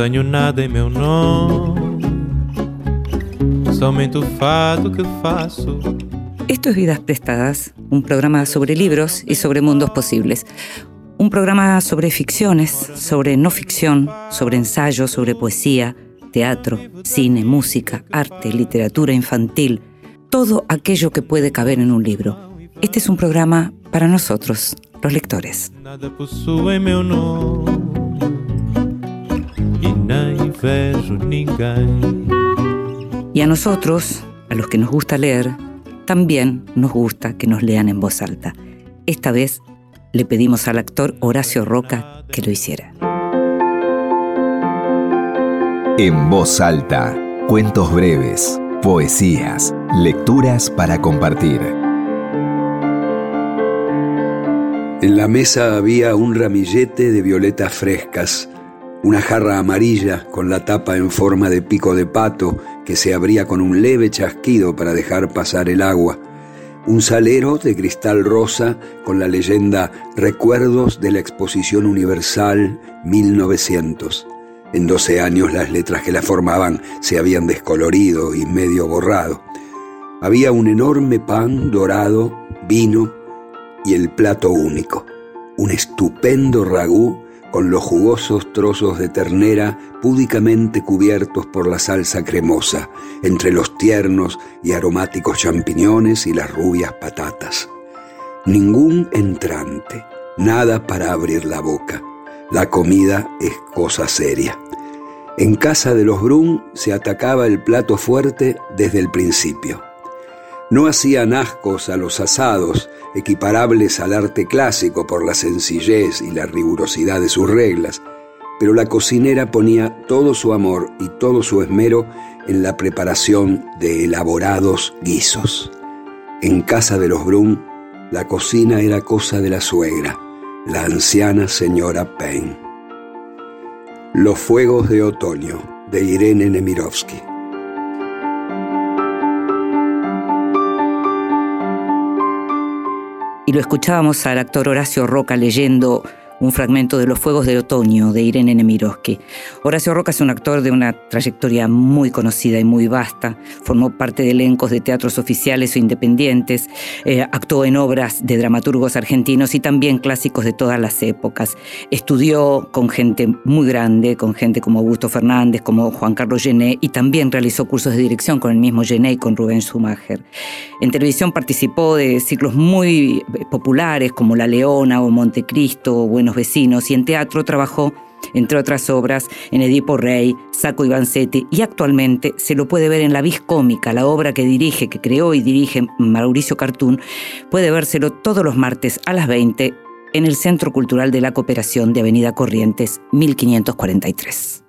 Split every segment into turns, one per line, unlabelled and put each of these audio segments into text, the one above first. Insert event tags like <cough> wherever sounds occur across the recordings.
Tenho nada em meu nome, somente o fado que faço.
Esto es Vidas Prestadas, un programa sobre libros y sobre mundos posibles. Un programa sobre ficciones, sobre no ficción, sobre ensayo, sobre poesía, teatro, cine, música, arte, literatura infantil, todo aquello que puede caber en un libro. Este es un programa para nosotros, los lectores.
Nada
Y a nosotros, a los que nos gusta leer, también nos gusta que nos lean en voz alta. Esta vez le pedimos al actor Horacio Roca que lo hiciera.
En voz alta, cuentos breves, poesías, lecturas para compartir.
En la mesa había un ramillete de violetas frescas, una jarra amarilla con la tapa en forma de pico de pato que se abría con un leve chasquido para dejar pasar el agua, un salero de cristal rosa con la leyenda Recuerdos de la Exposición Universal 1900. En 12 años las letras que la formaban se habían descolorido y medio borrado. Había un enorme pan dorado, vino y el plato único, un estupendo ragú con los jugosos trozos de ternera púdicamente cubiertos por la salsa cremosa, entre los tiernos y aromáticos champiñones y las rubias patatas. Ningún entrante, nada para abrir la boca. La comida es cosa seria. En casa de los Brum se atacaba el plato fuerte desde el principio. No hacían ascos a los asados, equiparables al arte clásico por la sencillez y la rigurosidad de sus reglas, pero la cocinera ponía todo su amor y todo su esmero en la preparación de elaborados guisos. En casa de los Brum, la cocina era cosa de la suegra, la anciana señora Payne. Los fuegos de otoño, de Irene Nemirovsky.
Y lo escuchábamos al actor Horacio Roca leyendo un fragmento de Los Fuegos de Otoño de Irene Nemirovsky. Horacio Roca es un actor de una trayectoria muy conocida y muy vasta. Formó parte de elencos de teatros oficiales o independientes. eh, actuó en obras de dramaturgos argentinos y también clásicos de todas las épocas. Estudió con gente muy grande, con gente como Augusto Fernández, como Juan Carlos Gené, y también realizó cursos de dirección con el mismo Gené y con Rubén Schumacher. En televisión participó de ciclos muy populares como La Leona o Montecristo o Buenos Vecinos y en teatro trabajó, entre otras obras, en Edipo Rey, Saco Vanzetti y actualmente se lo puede ver en La Vis Cómica, la obra que dirige, que creó y dirige Mauricio Cartún. Puede vérselo todos los martes a las 20 en el Centro Cultural de la Cooperación de Avenida Corrientes, 1543.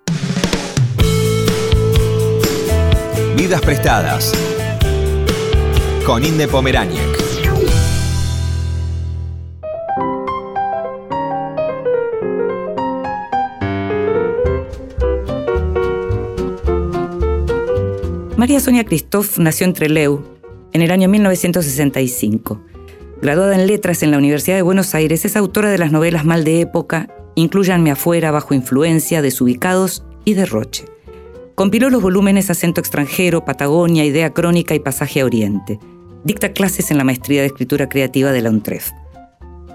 Vidas prestadas. Con Inde Pomeráñez.
María Sonia Christoph nació en Trelew en el año 1965. Graduada en letras en la Universidad de Buenos Aires, es autora de las novelas Mal de Época, Incluyanme afuera, Bajo Influencia, Desubicados y Derroche. Compiló los volúmenes Acento extranjero, Patagonia, Idea crónica y Pasaje a Oriente. Dicta clases en la maestría de escritura creativa de la UNTREF.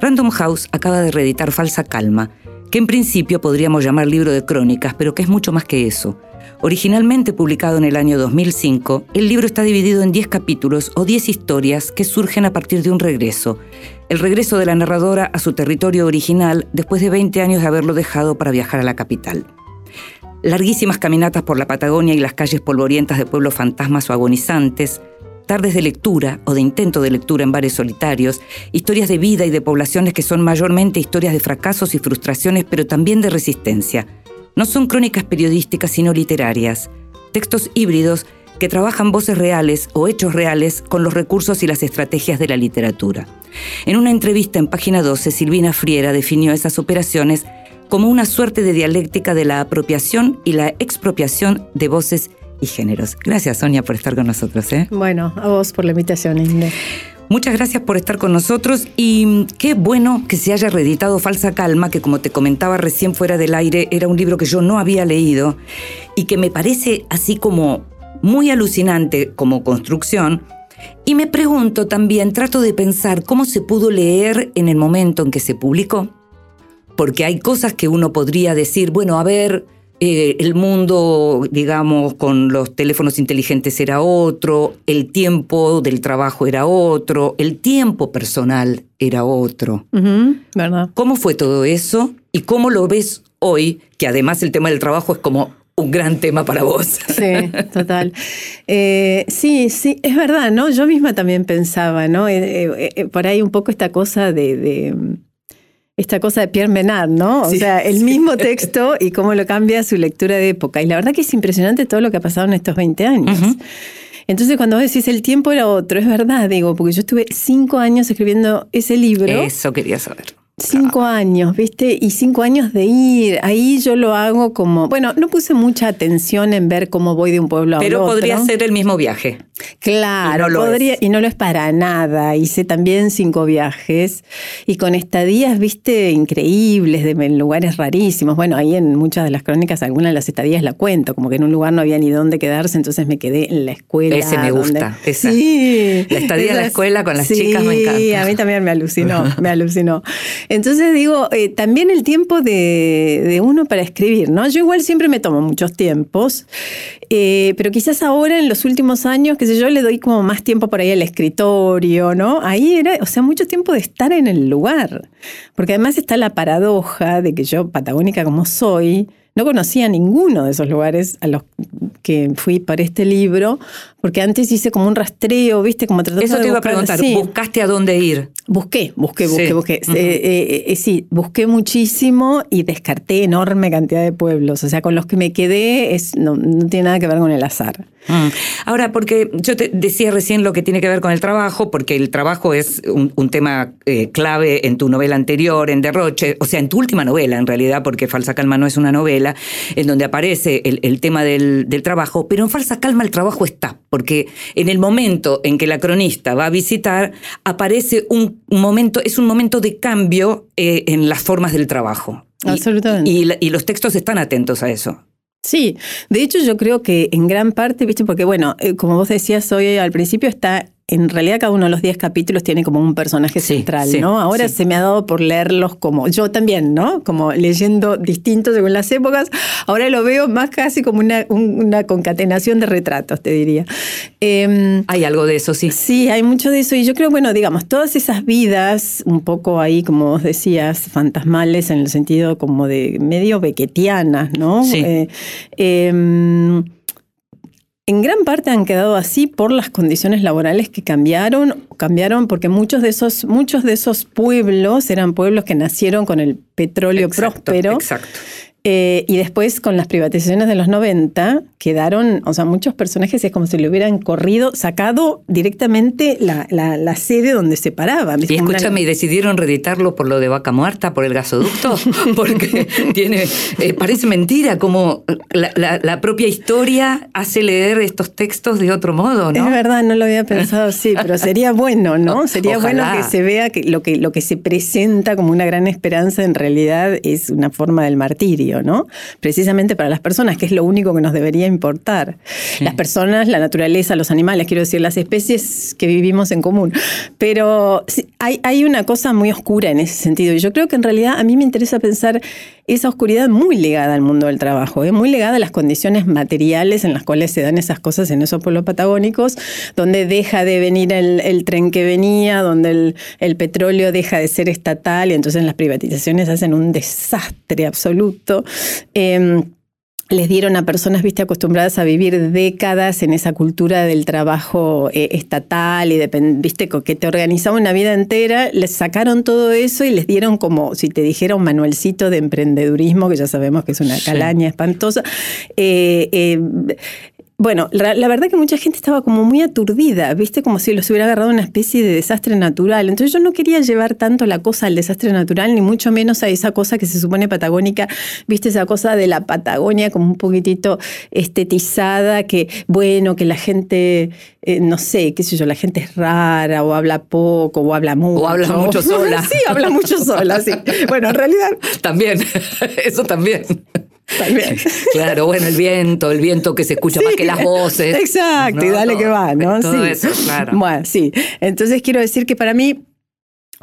Random House acaba de reeditar Falsa Calma, que en principio podríamos llamar libro de crónicas, pero que es mucho más que eso. Originalmente publicado en el año 2005, el libro está dividido en 10 capítulos o 10 historias que surgen a partir de un regreso. El regreso de la narradora a su territorio original después de 20 años de haberlo dejado para viajar a la capital. Larguísimas caminatas por la Patagonia y las calles polvorientas de pueblos fantasmas o agonizantes, tardes de lectura o de intento de lectura en bares solitarios, historias de vida y de poblaciones que son mayormente historias de fracasos y frustraciones, pero también de resistencia. No son crónicas periodísticas, sino literarias, textos híbridos que trabajan voces reales o hechos reales con los recursos y las estrategias de la literatura. En una entrevista en página 12, Silvina Friera definió esas operaciones como una suerte de dialéctica de la apropiación y la expropiación de voces y géneros. Gracias, Sonia, por estar con nosotros. ¿eh?
Bueno, a vos por la invitación, Inde.
Muchas gracias por estar con nosotros y qué bueno que se haya reeditado Falsa Calma, que como te comentaba recién fuera del aire, era un libro que yo no había leído y que me parece así como muy alucinante como construcción. Y me pregunto también, trato de pensar cómo se pudo leer en el momento en que se publicó, porque hay cosas que uno podría decir, bueno, a ver, eh, el mundo, digamos, con los teléfonos inteligentes era otro, el tiempo del trabajo era otro, el tiempo personal era otro.
¿Verdad?
¿Cómo fue todo eso y cómo lo ves hoy? Que además el tema del trabajo es como un gran tema para vos. <laughs>
Sí, total. Eh, sí, sí, es verdad, ¿no? Yo misma también pensaba, ¿no? Eh, por ahí un poco esta cosa de esta cosa de Pierre Menard, ¿no? O sea, el <laughs> mismo texto y cómo lo cambia su lectura de época. Y la verdad que es impresionante todo lo que ha pasado en estos 20 años. Entonces, cuando vos decís el tiempo era otro, es verdad, digo, porque yo estuve cinco años escribiendo ese libro.
Eso quería saber.
Cinco años, ¿viste? Y cinco años de ir. Ahí yo lo hago como. Bueno, no puse mucha atención en ver cómo voy de un pueblo a otro.
Pero podría ser el mismo viaje.
Claro, y no, podría, y no lo es para nada. Hice también cinco viajes y con estadías, viste, increíbles, de, en lugares rarísimos. Bueno, ahí en muchas de las crónicas, algunas de las estadías la cuento, como que en un lugar no había ni dónde quedarse, entonces me quedé en la escuela.
Ese me gusta.
Esa. Sí.
La estadía en la escuela con las chicas me encanta. Sí,
a mí también me alucinó, me alucinó. Entonces digo, eh, también el tiempo de, uno para escribir, ¿no? Yo igual siempre me tomo muchos tiempos, eh, pero quizás ahora en los últimos años, qué sé yo, le doy como más tiempo por ahí al escritorio, ¿no? Ahí era, o sea, mucho tiempo de estar en el lugar, porque además está la paradoja de que yo, patagónica como soy, no conocía ninguno de esos lugares a los que fui para este libro, porque antes hice como un rastreo, ¿viste? Como
tratando Eso te iba a preguntar, ¿buscaste a dónde ir?
Busqué, busqué, busqué, busqué. Eh, eh, eh, sí, busqué muchísimo y descarté enorme cantidad de pueblos. O sea, con los que me quedé es, no, no tiene nada que ver con el azar.
Mm. Ahora, porque yo te decía recién lo que tiene que ver con el trabajo, porque el trabajo es un, tema clave en tu novela anterior, en Derroche, o sea, en tu última novela en realidad, porque Falsa Calma no es una novela, en donde aparece el, tema del, trabajo, pero en Falsa Calma el trabajo está, porque en el momento en que la cronista va a visitar, aparece un momento, es un momento de cambio eh, en las formas del trabajo.
Absolutamente.
y los textos están atentos a eso.
Sí, de hecho yo creo que en gran parte, viste, porque bueno, eh, como vos decías hoy al principio está en realidad cada uno de los 10 capítulos tiene como un personaje central, ¿no? Ahora se me ha dado por leerlos como, yo también, ¿no? Como leyendo distintos según las épocas, ahora lo veo más casi como una, una concatenación de retratos, te diría.
Em, hay algo de eso, sí.
Sí, hay mucho de eso y yo creo, bueno, digamos, todas esas vidas, un poco ahí, como vos decías, fantasmales en el sentido como de medio bequetianas, ¿no?
Sí. Eh,
em, en gran parte han quedado así por las condiciones laborales que cambiaron, cambiaron porque muchos de esos, muchos de esos pueblos eran pueblos que nacieron con el petróleo próspero.
Exacto.
Eh, y después con las privatizaciones de los 90 quedaron, o sea, muchos personajes es como si le hubieran corrido, sacado directamente la, la, sede donde se paraban.
Y escúchame, ¿y decidieron reeditarlo por lo de Vaca Muerta, por el gasoducto? <laughs> Porque tiene, eh, parece mentira como la, la, propia historia hace leer estos textos de otro modo, ¿no?
Es verdad, no lo había pensado así, pero <laughs> sería bueno, ¿no? Sería bueno que se vea que lo, que lo que se presenta como una gran esperanza en realidad es una forma del martirio. ¿No? Precisamente para las personas, que es lo único que nos debería importar. Las personas, la naturaleza, los animales, quiero decir, las especies que vivimos en común. Pero hay, hay una cosa muy oscura en ese sentido. Y yo creo que en realidad a mí me interesa pensar esa oscuridad muy ligada al mundo del trabajo, ¿eh? muy ligada a las condiciones materiales en las cuales se dan esas cosas en esos pueblos patagónicos, donde deja de venir el, tren que venía, donde el, petróleo deja de ser estatal y entonces las privatizaciones hacen un desastre absoluto. Em, les dieron a personas, viste, acostumbradas a vivir décadas en esa cultura del trabajo eh, estatal y, viste, que te organizaba una vida entera, les sacaron todo eso y les dieron como, si te dijera, un manualcito de emprendedurismo, que ya sabemos que es una calaña espantosa. Eh, eh, bueno, la, verdad que mucha gente estaba como muy aturdida, viste, como si los hubiera agarrado una especie de desastre natural. Entonces yo no quería llevar tanto la cosa al desastre natural, ni mucho menos a esa cosa que se supone patagónica, viste, esa cosa de la Patagonia como un poquitito estetizada, que bueno, que la gente, eh, no sé, qué sé yo, la gente es rara, o habla poco, o habla mucho.
O habla mucho sola. <laughs>
sí, habla mucho sola, sí. <laughs> Bueno, en realidad.
También, <laughs> eso también. Claro, bueno, el viento, el viento que se escucha más que las voces.
Exacto, y dale que va, ¿no?
Todo eso, claro.
Bueno, sí. Entonces quiero decir que para mí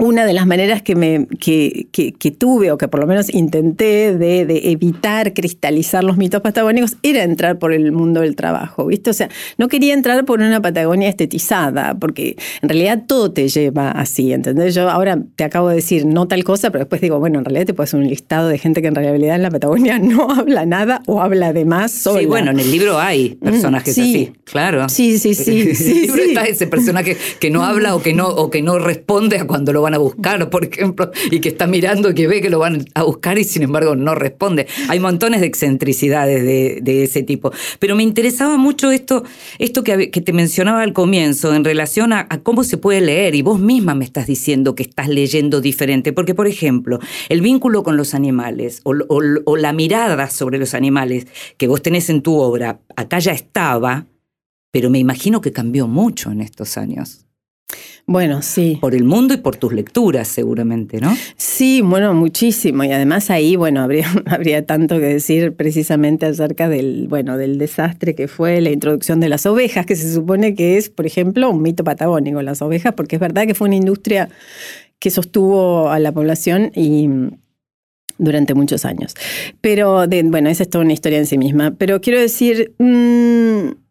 una de las maneras que, me, que, que, tuve, o que por lo menos intenté de, de, evitar cristalizar los mitos patagónicos, era entrar por el mundo del trabajo, ¿viste? O sea, no quería entrar por una Patagonia estetizada, porque en realidad todo te lleva así, ¿entendés? Yo ahora te acabo de decir no tal cosa, pero después digo, bueno, en realidad te puedes hacer un listado de gente que en realidad en la Patagonia <laughs> no habla nada o habla de más sola.
Sí, bueno, en el libro hay mm, personajes así, claro.
Sí, sí, sí.
sí <laughs> en el libro está ese personaje que no habla o que no, o que no responde a cuando lo van a buscar, por ejemplo, y que está mirando que ve que lo van a buscar y sin embargo no responde. Hay montones de excentricidades de, ese tipo. Pero me interesaba mucho esto, esto que, te mencionaba al comienzo en relación a, cómo se puede leer y vos misma me estás diciendo que estás leyendo diferente. Porque, por ejemplo, el vínculo con los animales o, o la mirada sobre los animales que vos tenés en tu obra, acá ya estaba, pero me imagino que cambió mucho en estos años.
Bueno, sí.
Por el mundo y por tus lecturas, seguramente, ¿no?
Sí, bueno, muchísimo. Y además ahí, bueno, habría, <laughs> habría tanto que decir precisamente acerca del, bueno, del desastre que fue la introducción de las ovejas, que se supone que es, por ejemplo, un mito patagónico, las ovejas, porque es verdad que fue una industria que sostuvo a la población y durante muchos años. Pero, bueno, esa es toda una historia en sí misma. Pero quiero decir, mm,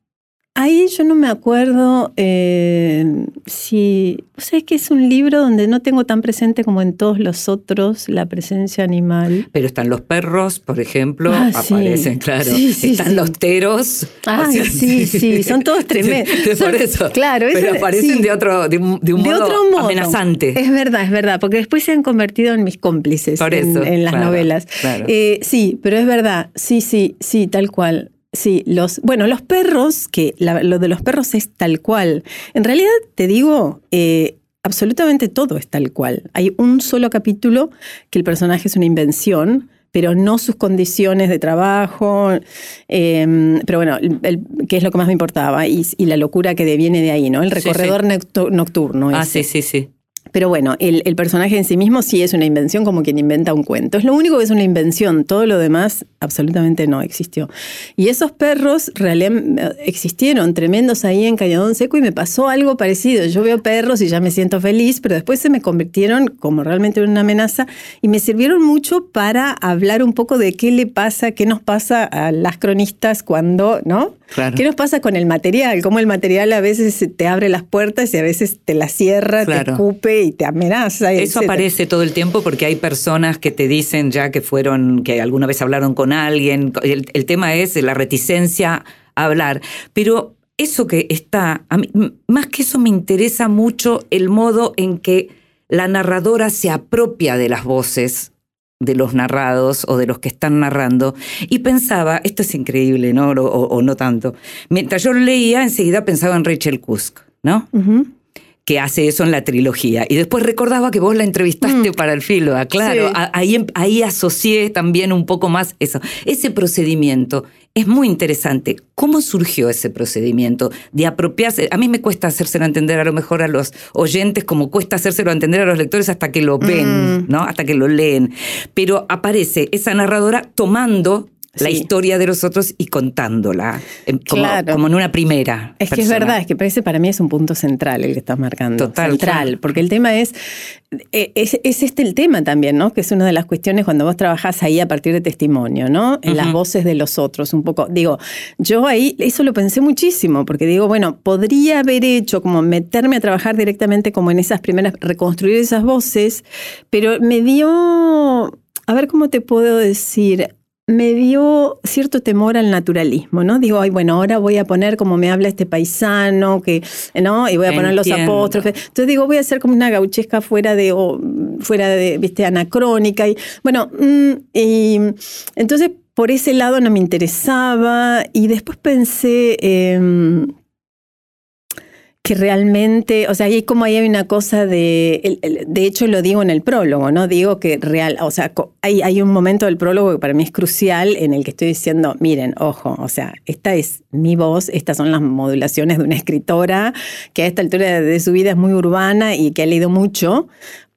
Ahí yo no me acuerdo eh, si. O sea, es que es un libro donde no tengo tan presente como en todos los otros la presencia animal.
Pero están los perros, por ejemplo, ah, aparecen, claro. están los teros.
Ah, sí, sí, <laughs> son todos tremendos. <laughs>
por eso. Claro, Pero aparecen de otro, de un, modo, amenazante.
Es verdad, es verdad, porque después se han convertido en mis cómplices en, las novelas. Eh, sí, pero es verdad, sí, sí, sí, tal cual. Sí, los, bueno, los perros, que lo de los perros es tal cual. En realidad, te digo, eh, absolutamente todo es tal cual. Hay un solo capítulo que el personaje es una invención, pero no sus condiciones de trabajo. Em, pero bueno, que es lo que más me importaba, y, y, la locura que deviene de ahí, ¿no? El recorredor nocturno.
Ah, sí, sí, sí.
Pero bueno, el, personaje en sí mismo sí es una invención como quien inventa un cuento. Es lo único que es una invención, todo lo demás absolutamente no existió. Y esos perros realmente existieron tremendos ahí en Cañadón Seco y me pasó algo parecido. Yo veo perros y ya me siento feliz, pero después se me convirtieron como realmente una amenaza y me sirvieron mucho para hablar un poco de qué le pasa, qué nos pasa a las cronistas cuando, ¿no? ¿Qué nos pasa con el material? Cómo el material a veces te abre las puertas y a veces te las cierra, te escupe y te amenaza.
Eso aparece todo el tiempo porque hay personas que te dicen ya que fueron, que alguna vez hablaron con alguien. El, tema es la reticencia a hablar. Pero eso que está, más que eso me interesa mucho el modo en que la narradora se apropia de las voces de los narrados o de los que están narrando y pensaba, esto es increíble, ¿no? O, no tanto. Mientras yo leía, enseguida pensaba en Rachel Kusk, ¿no? Que hace eso en la trilogía. Y después recordaba que vos la entrevistaste mm. para el filo, ah, claro, ahí, em, ahí asocié también un poco más eso. Ese procedimiento es muy interesante. ¿Cómo surgió ese procedimiento de apropiarse? A mí me cuesta hacérselo entender a lo mejor a los oyentes, como cuesta hacérselo entender a los lectores hasta que lo ven, mm. ¿no? Hasta que lo leen. Pero aparece esa narradora tomando la historia de los otros y contándola, como, como en una primera.
Es que es verdad, es que parece para mí es un punto central el que estás marcando. Total. Central, porque el tema es, e, es, este el tema también, ¿no? Que es una de las cuestiones cuando vos trabajás ahí a partir de testimonio, ¿no? En las voces de los otros, un poco. Digo, yo ahí eso lo pensé muchísimo, porque digo, bueno, podría haber hecho como meterme a trabajar directamente como en esas primeras, reconstruir esas voces, pero me dio, a ver cómo te puedo decir, me dio cierto temor al naturalismo, ¿no? Digo, ay, bueno, ahora voy a poner como me habla este paisano, que, ¿no? Y voy a poner los apóstrofes. Entonces digo, voy a hacer como una gauchesca fuera de, fuera de, viste, anacrónica. Y bueno, mm, y entonces por ese lado no me interesaba y después pensé em, que realmente, o sea, hay como ahí hay una cosa de, de hecho lo digo en el prólogo, ¿no? Digo que real, o sea, hay, hay un momento del prólogo que para mí es crucial en el que estoy diciendo, miren, ojo, o sea, esta es mi voz, estas son las modulaciones de una escritora que a esta altura de su vida es muy urbana y que ha leído mucho,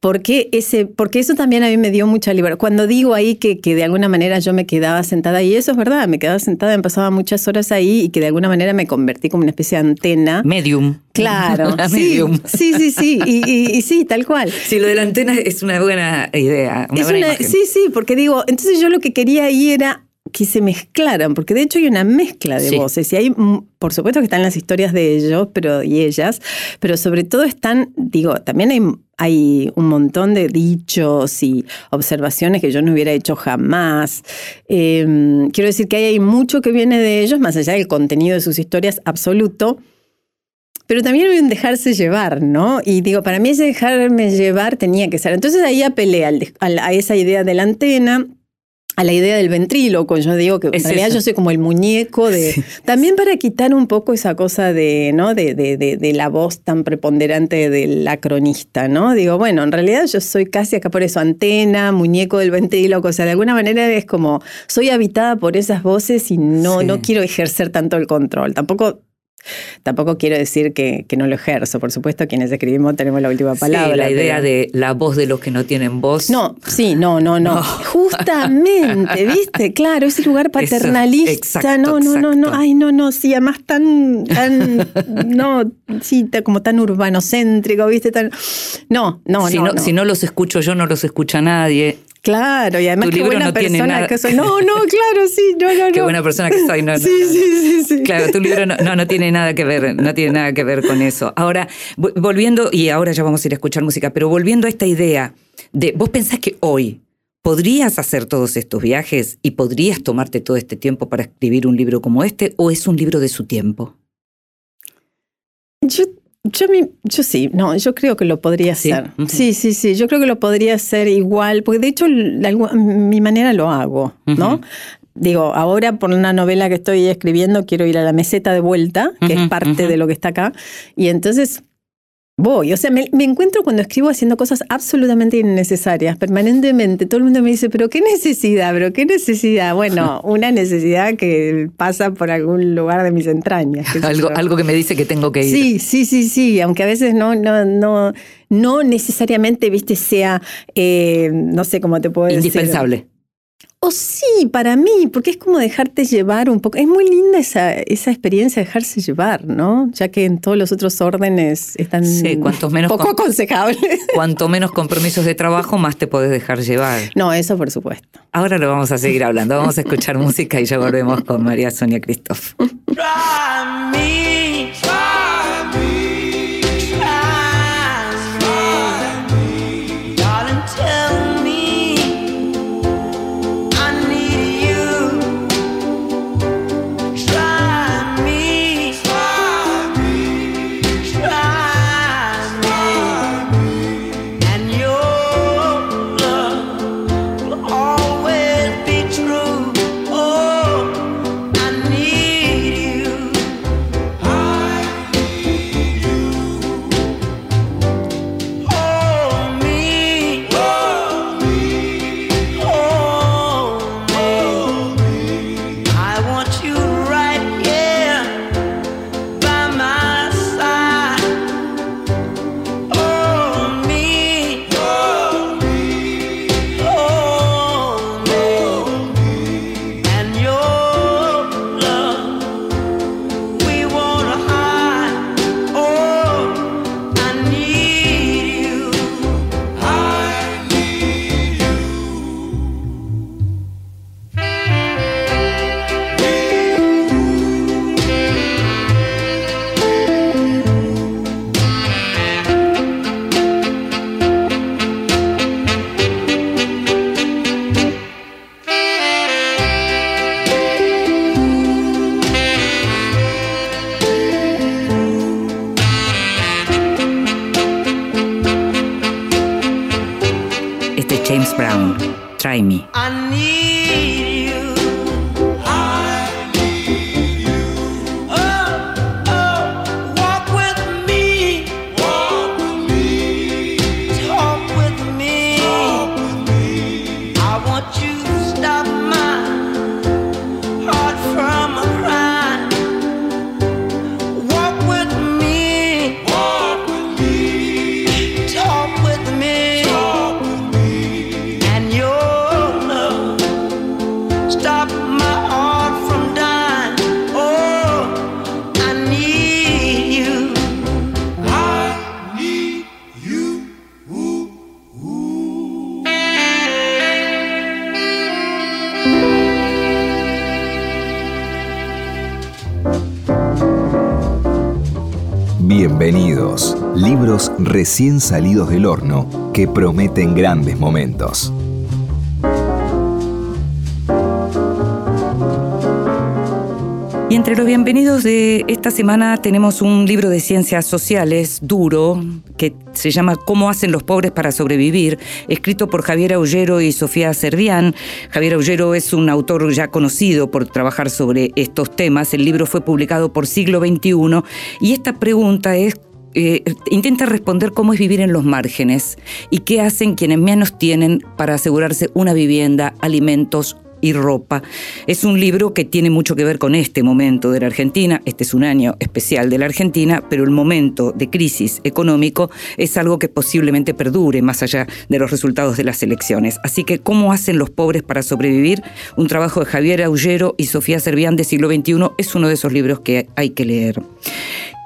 porque, ese, porque eso también a mí me dio mucha libertad. Cuando digo ahí que, que, de alguna manera yo me quedaba sentada, y eso es verdad, me quedaba sentada, me pasaba muchas horas ahí y que de alguna manera me convertí como una especie de antena.
Medium.
Claro. <laughs> sí, Medium. sí, sí, sí, y, sí, tal cual.
Sí, lo de la antena es una buena idea.
sí, sí, porque digo, entonces yo lo que quería ahí era que se mezclaran, porque de hecho hay una mezcla de voces y hay, por supuesto que están las historias de ellos pero, y ellas, pero sobre todo están, digo, también hay, hay un montón de dichos y observaciones que yo no hubiera hecho jamás. Em, quiero decir que hay mucho que viene de ellos, más allá del contenido de sus historias absoluto, pero también hay un dejarse llevar, ¿no? Y digo, para mí ese dejarme llevar tenía que ser. Entonces ahí apelé a esa idea de la antena a la idea del ventríloco. Yo digo que en realidad yo soy como el muñeco de. También para quitar un poco esa cosa de, ¿no? De, de, de, la voz tan preponderante del acronista, ¿no? Digo, bueno, en realidad yo soy casi acá por eso, antena, muñeco del ventríloco. O sea, de alguna manera es como soy habitada por esas voces y no, no quiero ejercer tanto el control. Tampoco Tampoco quiero decir que, no lo ejerzo, por supuesto, quienes escribimos tenemos la última palabra.
Sí, la idea de la voz de los que no tienen voz.
No, sí, no, no, no. <laughs> Justamente, ¿viste? Claro, ese lugar paternalista. no, no, no, no. Ay, no, no, sí, además tan, tan, no, sí, como tan urbanocéntrico, ¿viste? Tan, no, no,
si
no,
no. Si no los escucho yo, no los escucha nadie.
Claro, y además qué buena persona que soy. No, no, claro, sí, no, no, no.
Qué buena persona que soy, no, <laughs>
sí, sí, sí, sí.
Claro, tu libro no, no, tiene nada que ver, no tiene nada que ver con eso. Ahora, volviendo, y ahora ya vamos a ir a escuchar música, pero volviendo a esta idea de, vos pensás que hoy podrías hacer todos estos viajes y podrías tomarte todo este tiempo para escribir un libro como este, o es un libro de su tiempo?
Yo yo, yo sí, no, yo creo que lo podría hacer. Sí, sí, sí, yo creo que lo podría hacer igual, porque de hecho mi manera lo hago, ¿no? Digo, ahora por una novela que estoy escribiendo quiero ir a la meseta de vuelta, que es parte de lo que está acá, y entonces voy. O sea, me, encuentro cuando escribo haciendo cosas absolutamente innecesarias, permanentemente. Todo el mundo me dice, pero qué necesidad, pero qué necesidad. Bueno, <laughs> una necesidad que pasa por algún lugar de mis entrañas.
Algo, algo que me dice que tengo que ir.
Sí, sí, sí, sí. Aunque a veces no, no, no, no necesariamente, viste, sea, eh, no sé cómo te puedo
decir. Indispensable.
O sí, para mí, porque es como dejarte llevar un poco. Es muy linda esa, esa experiencia de dejarse llevar, ¿no? Ya que en todos los otros órdenes están
sí, menos
poco aconsejables. <laughs>
Cuanto menos compromisos de trabajo, más te podés dejar llevar.
No, eso por supuesto.
Ahora lo vamos a seguir hablando. Vamos a escuchar música y ya volvemos con María Sonia Christoph.
Recién salidos del horno que prometen grandes momentos.
Y entre los bienvenidos de esta semana tenemos un libro de ciencias sociales duro que se llama Cómo hacen los pobres para sobrevivir, escrito por Javier Aullero y Sofía Servián. Javier Aullero es un autor ya conocido por trabajar sobre estos temas. El libro fue publicado por Siglo XXI y esta pregunta es eh, intenta responder cómo es vivir en los márgenes y qué hacen quienes menos tienen para asegurarse una vivienda, alimentos y ropa. Es un libro que tiene mucho que ver con este momento de la Argentina. Este es un año especial de la Argentina, pero el momento de crisis económico es algo que posiblemente perdure más allá de los resultados de las elecciones. Así que, ¿cómo hacen los pobres para sobrevivir? Un trabajo de Javier Aullero y Sofía Servián de siglo XXI es uno de esos libros que hay que leer.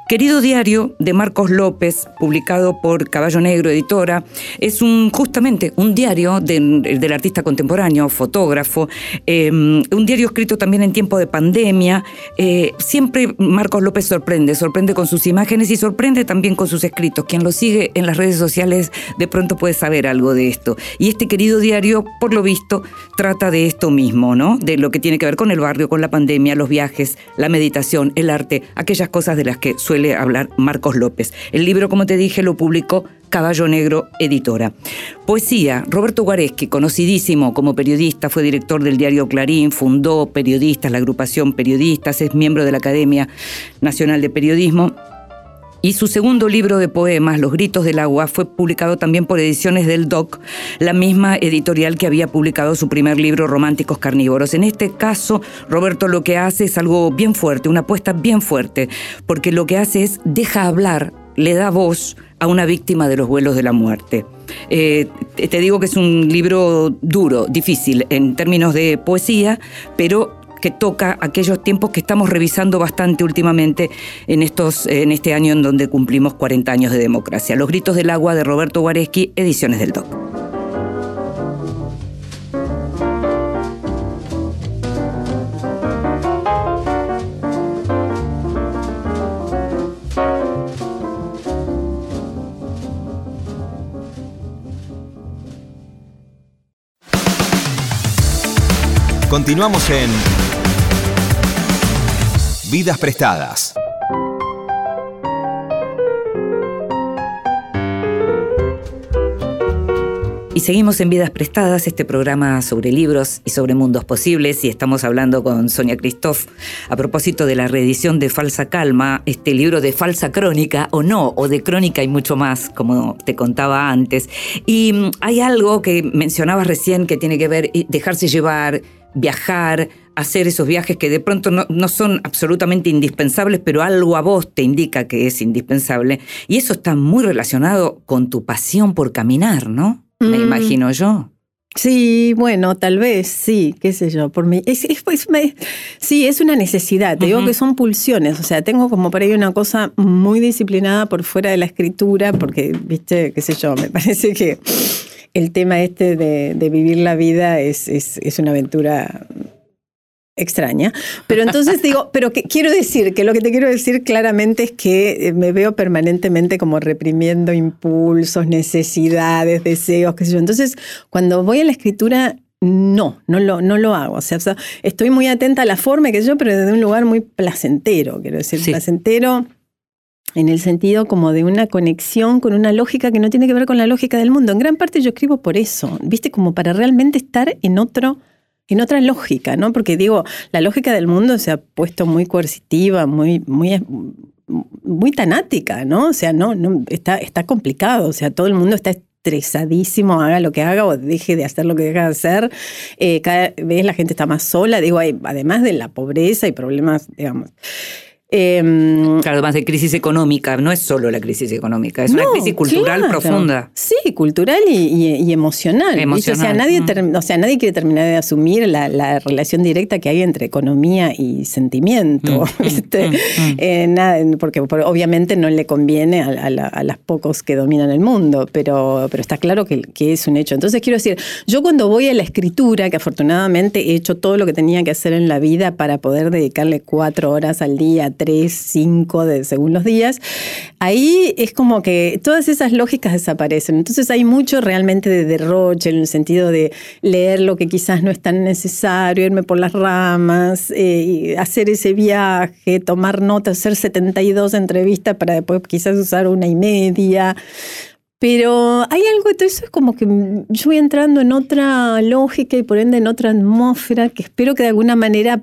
Querido Diario de Marcos López, publicado por Caballo Negro Editora, es un justamente un diario del artista contemporáneo, fotógrafo, em, un diario escrito también en tiempo de pandemia. Eh, siempre Marcos López sorprende, sorprende con sus imágenes y sorprende también con sus escritos. Quien lo sigue en las redes sociales de pronto puede saber algo de esto. Y este querido diario, por lo visto, trata de esto mismo, ¿no? De lo que tiene que ver con el barrio, con la pandemia, los viajes, la meditación, el arte, aquellas cosas de las que suele hablar Marcos López. El libro, como te dije, lo publicó Caballo Negro Editora. Poesía, Roberto Guareschi, conocidísimo como periodista, fue director del diario Clarín, fundó Periodistas, la agrupación Periodistas, es miembro de la Academia Nacional de Periodismo y su segundo libro de poemas, Los Gritos del Agua, fue publicado también por Ediciones del DOC, la misma editorial que había publicado su primer libro, Románticos Carnívoros. En este caso, Roberto lo que hace es algo bien fuerte, una apuesta bien fuerte, porque lo que hace es deja hablar, le da voz a una víctima de los vuelos de la muerte. Eh, te digo que es un libro duro, difícil en términos de poesía, pero que toca aquellos tiempos que estamos revisando bastante últimamente en, estos, en este año en donde cumplimos 40 años de democracia. Los gritos del agua de Roberto Guareschi, ediciones del DOC.
Continuamos en Vidas Prestadas.
Y seguimos en Vidas Prestadas, este programa sobre libros y sobre mundos posibles, y estamos hablando con Sonia Christoph a propósito de la reedición de Falsa Calma, este libro de falsa crónica, o no, o de crónica y mucho más, como te contaba antes. Y mm, hay algo que mencionabas recién que tiene que ver dejarse llevar, viajar, hacer esos viajes que de pronto no, son absolutamente indispensables, pero algo a vos te indica que es indispensable. Y eso está muy relacionado con tu pasión por caminar, ¿no? Me mm. imagino yo.
Sí, bueno, tal vez, sí, qué sé yo, por mí. Es, sí, es una necesidad, te digo que son pulsiones, o sea, tengo como por ahí una cosa muy disciplinada por fuera de la escritura, porque, viste, qué sé yo, me <laughs> parece que el tema este de, vivir la vida es, es, una aventura extraña. Pero entonces <laughs> digo, pero que, quiero decir que lo que te quiero decir claramente es que eh, me veo permanentemente como reprimiendo impulsos, necesidades, deseos, qué sé yo. Entonces, cuando voy a la escritura, no, no lo, no lo hago. O sea, estoy muy atenta a la forma, que yo, pero desde un lugar muy placentero, quiero decir, placentero en el sentido como de una conexión con una lógica que no tiene que ver con la lógica del mundo. En gran parte yo escribo por eso, ¿viste? Como para realmente estar en otro en otra lógica, ¿no? Porque digo, la lógica del mundo se ha puesto muy coercitiva, muy muy muy tanática, ¿no? O sea, no, no está está complicado, o sea, todo el mundo está estresadísimo, haga lo que haga o deje de hacer lo que deja de hacer. Eh, cada vez la gente está más sola, digo, además de la pobreza y problemas, digamos,
Em, claro, además de crisis económica, no es solo la crisis económica, es una crisis cultural profunda.
Sí, cultural y, emocional. O, sea, nadie mm. o sea, nadie quiere terminar de asumir la, relación directa que hay entre economía y sentimiento. Mm, mm, eh, nada, porque, obviamente no le conviene a, a, las pocos que dominan el mundo, pero, pero está claro que, que es un hecho. Entonces quiero decir, yo cuando voy a la escritura, que afortunadamente he hecho todo lo que tenía que hacer en la vida para poder dedicarle cuatro horas al día tres, cinco, de, según los días, ahí es como que todas esas lógicas desaparecen. Entonces hay mucho realmente de derroche en el sentido de leer lo que quizás no es tan necesario, irme por las ramas, eh, hacer ese viaje, tomar notas, hacer 72 entrevistas para después quizás usar una y media. Pero hay algo de todo eso, es como que yo voy entrando en otra lógica y por ende en otra atmósfera que espero que de alguna manera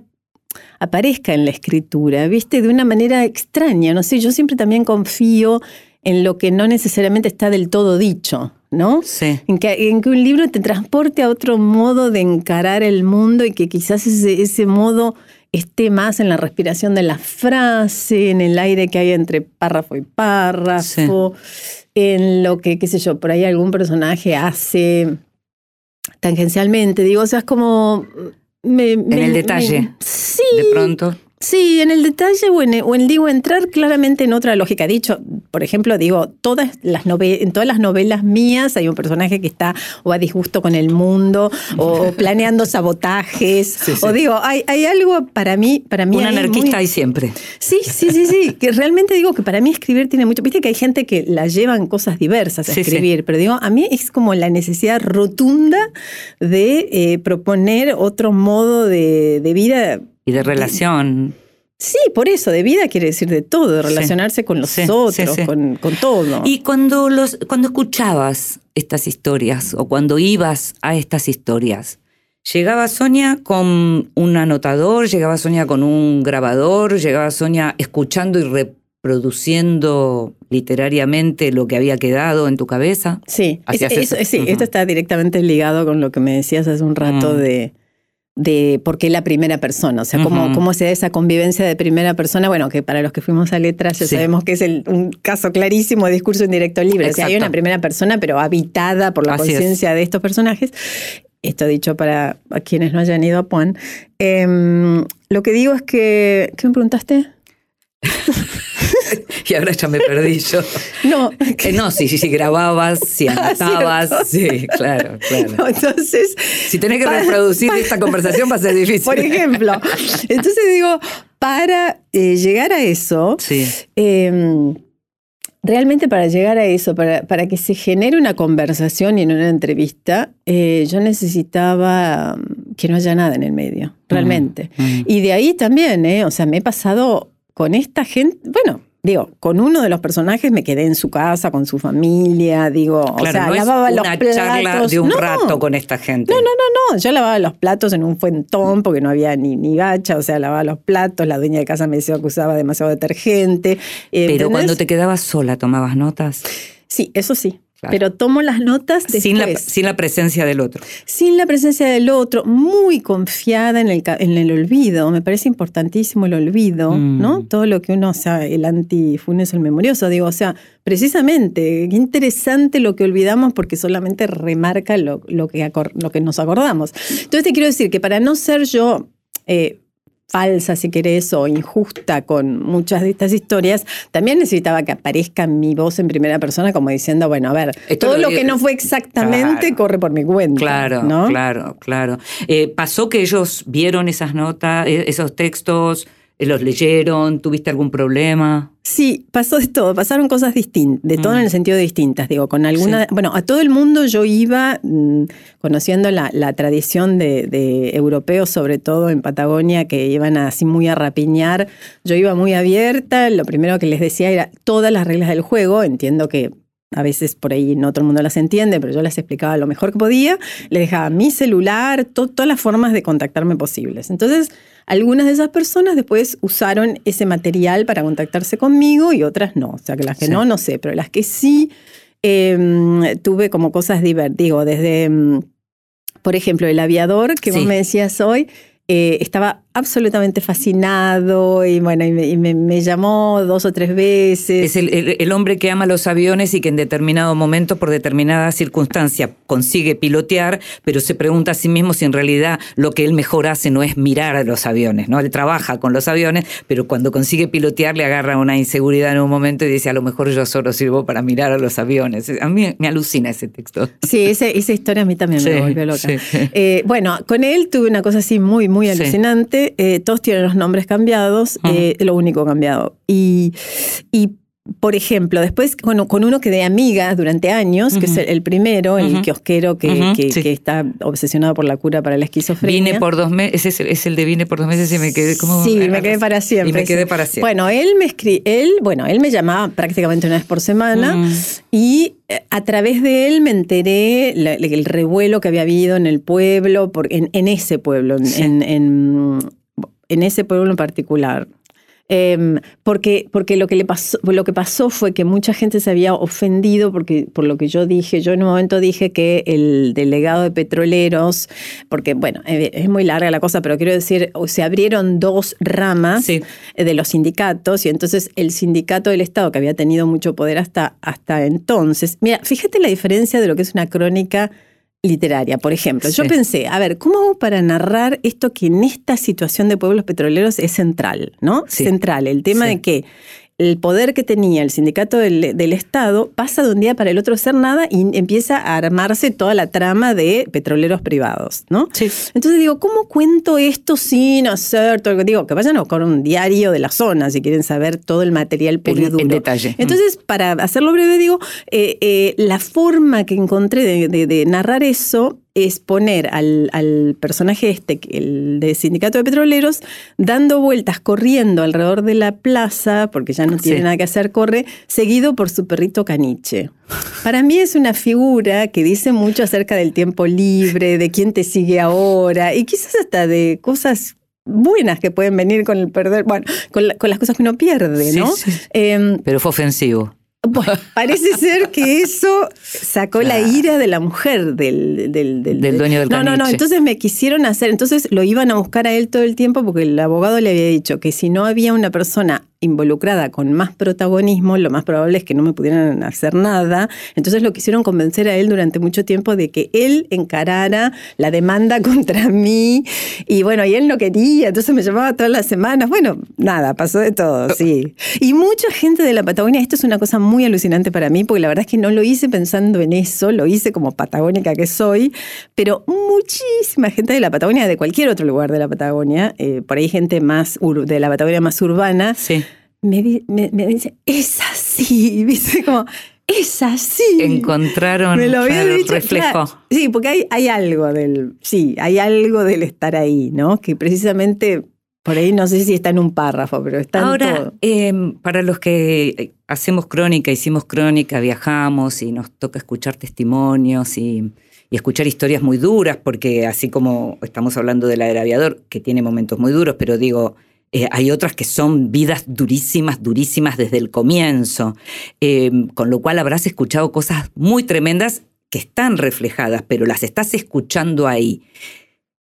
aparezca en la escritura, ¿viste? De una manera extraña, no sé, yo siempre también confío en lo que no necesariamente está del todo dicho, ¿no?
Sí.
En que, en que un libro te transporte a otro modo de encarar el mundo y que quizás ese, ese modo esté más en la respiración de la frase, en el aire que hay entre párrafo y párrafo, en lo que, qué sé yo, por ahí algún personaje hace tangencialmente. Digo, o sea, es como...
en el detalle.
sí.
De pronto.
Sí, en el detalle o en, o en, digo entrar claramente en otra lógica. Dicho, por ejemplo, digo, todas las en todas las novelas mías hay un personaje que está o a disgusto con el mundo o <laughs> planeando sabotajes.
Sí, sí.
O digo, hay, hay algo para mí, para mí.
Un anarquista
muy...
hay siempre.
Sí, sí, sí, sí. que realmente digo que para mí escribir tiene mucho. Viste que hay gente que la llevan cosas diversas a
Sí,
escribir, pero digo, a mí es como la necesidad rotunda de eh, proponer otro modo de, de vida
Y de relación.
Sí, por eso, de vida quiere decir de todo, de relacionarse con los
Sí,
otros,
sí.
Con, con todo.
Y cuando, los, cuando escuchabas estas historias o cuando ibas a estas historias, llegaba Sonia con un anotador, llegaba Sonia con un grabador, llegaba Sonia escuchando y reproduciendo literariamente lo que había quedado en tu cabeza.
sí, es-
eso.
eso- sí,
Ujú.
esto está directamente ligado con lo que me decías hace un rato
Mm.
de, de por qué la primera persona, o sea, cómo, cómo se da esa convivencia de primera persona, bueno, que para los que fuimos a letras ya
Sí.
sabemos que es el- un caso clarísimo de discurso indirecto libre, o sea, hay
Exacto.
una primera persona, pero habitada por la
es.
conciencia de estos personajes. Esto dicho para a quienes no hayan ido a Puan. Em, lo que digo es que, ¿qué me preguntaste? <laughs> <laughs>
Y ahora ya me perdí yo. <laughs>
No,
Que no, si, si, si grababas, si <laughs> anotabas, sí, claro, claro.
No, entonces,
Si tenés que reproducir esta conversación va a ser difícil.
por ejemplo, entonces digo, para eh, llegar a eso,
Sí.
eh, realmente para llegar a eso, para, para que se genere una conversación y en una entrevista, eh, yo necesitaba mm, que no haya nada en el medio, realmente. Y de ahí también, ¿eh? o sea, me he pasado con esta gente, bueno. Digo, con uno de los personajes me quedé en su casa, con su familia, digo, o sea,
no es
lavaba los
una
platos.
charla de un
No,
rato con esta gente.
no, no, no, no. Yo lavaba los platos en un fuentón porque no había ni, ni gacha, o sea, lavaba los platos. La dueña de casa me decía que usaba demasiado detergente. eh,
Pero
¿entendés?
cuando te quedabas sola, ¿tomabas notas?
Sí, eso sí.
Claro.
Pero tomo las notas después.
Sin la, sin la presencia del otro.
Sin la presencia del otro, muy confiada en el, ca- en el olvido. Me parece importantísimo el olvido,
Mm.
¿no? Todo lo que uno, o sea, el antifunes, el memorioso. Digo, o sea, precisamente, qué interesante lo que olvidamos porque solamente remarca lo, lo que, acor- lo que nos acordamos. Entonces te quiero decir que para no ser yo eh, falsa, si querés, o injusta con muchas de estas historias, también necesitaba que aparezca mi voz en primera persona como diciendo, bueno, a ver,
Esto
todo
lo
que no fue exactamente
Claro.
corre por mi cuenta.
Claro,
¿no?
claro, claro. Eh, ¿Pasó que ellos vieron esas notas, eh, esos textos, los leyeron? ¿Tuviste algún problema?
Sí, pasó de todo, pasaron cosas distintas, de todo
Mm.
en el sentido de distintas, digo, con alguna,
Sí.
bueno, a todo el mundo yo iba mm, conociendo la, la tradición de, de europeos, sobre todo en Patagonia, que iban así muy a rapiñar, yo iba muy abierta, lo primero que les decía era todas las reglas del juego, entiendo que a veces por ahí no todo el mundo las entiende, pero yo las explicaba lo mejor que podía, les dejaba mi celular, to- todas las formas de contactarme posibles. Entonces, algunas de esas personas después usaron ese material para contactarse conmigo y otras no. O sea, que las que
Sí.
no, no sé, pero las que sí eh, tuve como cosas divertidas, digo, desde, mm, por ejemplo, el aviador que
Sí.
vos me decías hoy, eh, estaba absolutamente fascinado y bueno, y me, y me- me llamó dos o tres veces.
Es el, el- el hombre que ama los aviones y que en determinado momento, por determinada circunstancia, consigue pilotear, pero se pregunta a sí mismo si en realidad lo que él mejor hace no es mirar a los aviones, ¿no? Él trabaja con los aviones, pero cuando consigue pilotear le agarra una inseguridad en un momento y dice, a lo mejor yo solo sirvo para mirar a los aviones. A mí me alucina ese texto.
Sí, ese- esa historia a mí también
Sí,
me volvió loca.
sí.
Eh, bueno, con él tuve una cosa así muy, muy
Sí.
Que eh, todos tienen los nombres cambiados, eh, lo único cambiado. Y, y por ejemplo, después bueno, con uno que de amiga durante años, que es el, primero, el kiosquero que, que, está obsesionado por la cura para la esquizofrenia.
Vine por dos meses, es, el de vine por dos meses y me quedé como...
Sí, me quedé para siempre.
Y me quedé para siempre.
Bueno, él me escri él, bueno, él me llamaba prácticamente una vez por semana y eh, a través de él me enteré el revuelo que había habido en el pueblo, por, en, ese pueblo, en, en ese pueblo en particular. Em, porque, porque lo, que le pasó, lo que pasó fue que mucha gente se había ofendido porque, por lo que yo dije. Yo en un momento dije que el delegado de petroleros, porque bueno, es muy larga la cosa, pero quiero decir, se abrieron dos ramas de los sindicatos y entonces el sindicato del Estado, que había tenido mucho poder hasta, hasta entonces, mira, fíjate la diferencia de lo que es una crónica literaria, por ejemplo. Yo pensé, a ver, ¿cómo hago para narrar esto que en esta situación de pueblos petroleros es central, ¿no? Central, el tema de que el poder que tenía el sindicato del, Estado pasa de un día para el otro a ser nada y empieza a armarse toda la trama de petroleros privados, ¿no?
Sí.
Entonces digo, ¿cómo cuento esto sin hacer todo lo que digo? Que vayan a buscar un diario de la zona si quieren saber todo el material puro
en, detalle.
Entonces, para hacerlo breve, digo, eh, eh, la forma que encontré de narrar eso es poner al, personaje este, el de sindicato de petroleros, dando vueltas, corriendo alrededor de la plaza, porque ya no tiene nada que hacer, corre, seguido por su perrito caniche. Para mí es una figura que dice mucho acerca del tiempo libre, de quién te sigue ahora, y quizás hasta de cosas buenas que pueden venir con el perder, bueno, con, las cosas que uno pierde, ¿no?
Em, Pero fue ofensivo.
Bueno, <laughs> parece ser que eso sacó la ira de la mujer del, del,
del, dueño del
No, no, no. Entonces me quisieron hacer. Entonces lo iban a buscar a él todo el tiempo porque el abogado le había dicho que si no había una persona involucrada con más protagonismo, lo más probable es que no me pudieran hacer nada. Entonces lo quisieron convencer a él durante mucho tiempo de que él encarara la demanda <laughs> contra mí. Y bueno, y él no quería, entonces me llamaba todas las semanas. Bueno, nada, pasó de todo, sí. Y mucha gente de la Patagonia, esto es una cosa muy alucinante para mí, porque la verdad es que no lo hice pensando en eso, lo hice como patagónica que soy, pero muchísima gente de la Patagonia, de cualquier otro lugar de la Patagonia, eh, por ahí gente más de la Patagonia más urbana,
sí
me, me, dice, es así, ¿viste? Como, es así.
Encontraron el reflejo.
Sí, porque hay, hay algo del, sí, hay algo del estar ahí, ¿no? Que precisamente por ahí no sé si está en un párrafo, pero está
Ahora,
en todo.
Em, para los que hacemos crónica, hicimos crónica, viajamos y nos toca escuchar testimonios y, y, escuchar historias muy duras, porque así como estamos hablando de la del aviador, que tiene momentos muy duros, pero digo, eh, hay otras que son vidas durísimas, durísimas desde el comienzo, eh, con lo cual habrás escuchado cosas muy tremendas que están reflejadas, pero las estás escuchando ahí.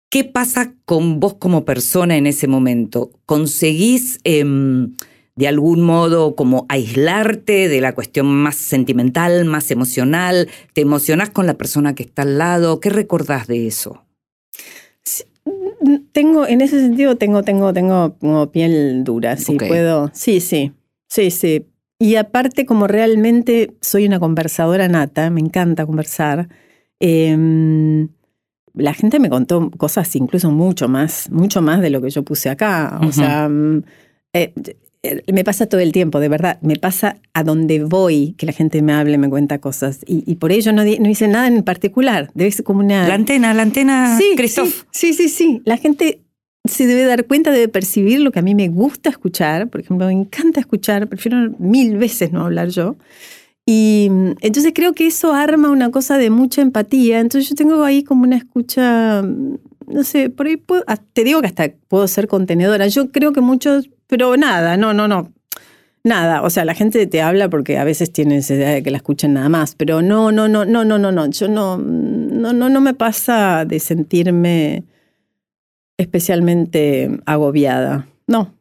¿Qué pasa con vos como persona en ese momento? ¿Conseguís em, de algún modo como aislarte de la cuestión más sentimental, más emocional? ¿Te emocionás con la persona que está al lado? ¿Qué recordás de eso?
Tengo, en ese sentido, tengo, tengo, tengo como piel dura, sí, puedo. Sí, sí, sí, sí. Y aparte, como realmente soy una conversadora nata, me encanta conversar, em, la gente me contó cosas incluso mucho más, mucho más de lo que yo puse acá. O sea, mm, eh, eh, me pasa todo el tiempo, de verdad. Me pasa a donde voy que la gente me hable, me cuenta cosas. Y, por ello no, no, hice nada en particular. Debe ser como una.
La antena, la antena,
sí, Sí, sí, sí, La gente se debe dar cuenta, debe percibir lo que a mí me gusta escuchar. Por ejemplo, me encanta escuchar, prefiero mil veces no hablar yo. Y mm, entonces creo que eso arma una cosa de mucha empatía. Entonces yo tengo ahí como una escucha, mm, no sé, por ahí ah, te digo que hasta puedo ser contenedora. Yo creo que muchos pero nada, no, no, no. Nada, o sea, la gente te habla porque a veces tiene necesidad de que la escuchen nada más, pero no, no, no, no, no, no, no. Yo no, no, no, no me pasa de sentirme especialmente agobiada. No.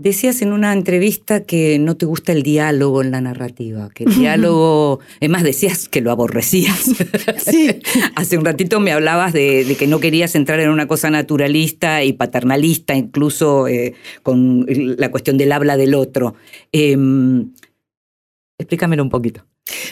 Decías en una entrevista que no te gusta el diálogo en la narrativa, que el diálogo, <laughs> es más, decías que lo aborrecías. <laughs>
Sí. <laughs>
Hace un ratito me hablabas de, que no querías entrar en una cosa naturalista y paternalista, incluso eh, con la cuestión del habla del otro. Eh, explícamelo un poquito.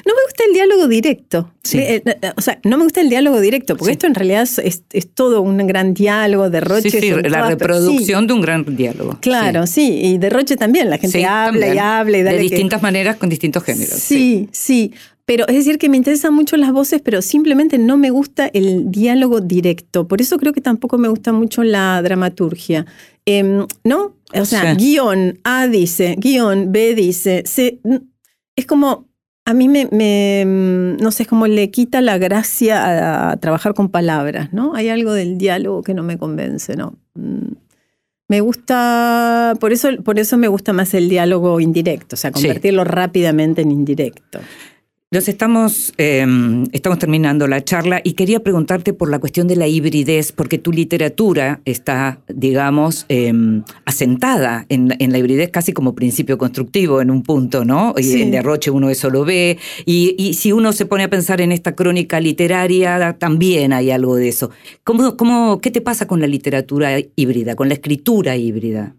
No me gusta el diálogo directo. Eh, eh, o sea, no me gusta el diálogo directo, porque esto en realidad es, todo un gran diálogo, derroche.
Sí, sí, la reproducción de un gran diálogo.
Claro, sí, y derroche también, la gente habla y habla y
De distintas maneras con distintos géneros.
Sí, sí, Pero es decir, que me interesan mucho las voces, pero simplemente no me gusta el diálogo directo. Por eso creo que tampoco me gusta mucho la dramaturgia. Em, ¿No? O sea, guion A dice, guion B dice, C. Es como a mí me, mm, no sé, es como le quita la gracia a, trabajar con palabras, ¿no? Hay algo del diálogo que no me convence, ¿no? Mm. Me gusta, por eso, por eso me gusta más el diálogo indirecto, o sea, convertirlo rápidamente en indirecto.
Nos estamos, em, estamos terminando la charla y quería preguntarte por la cuestión de la hibridez, porque tu literatura está, digamos, em, asentada en, la hibridez casi como principio constructivo en un punto, ¿no? Y en Derroche uno eso lo ve. Y, si uno se pone a pensar en esta crónica literaria, también hay algo de eso. ¿Cómo, cómo, ¿Qué te pasa con la literatura híbrida, con la escritura híbrida?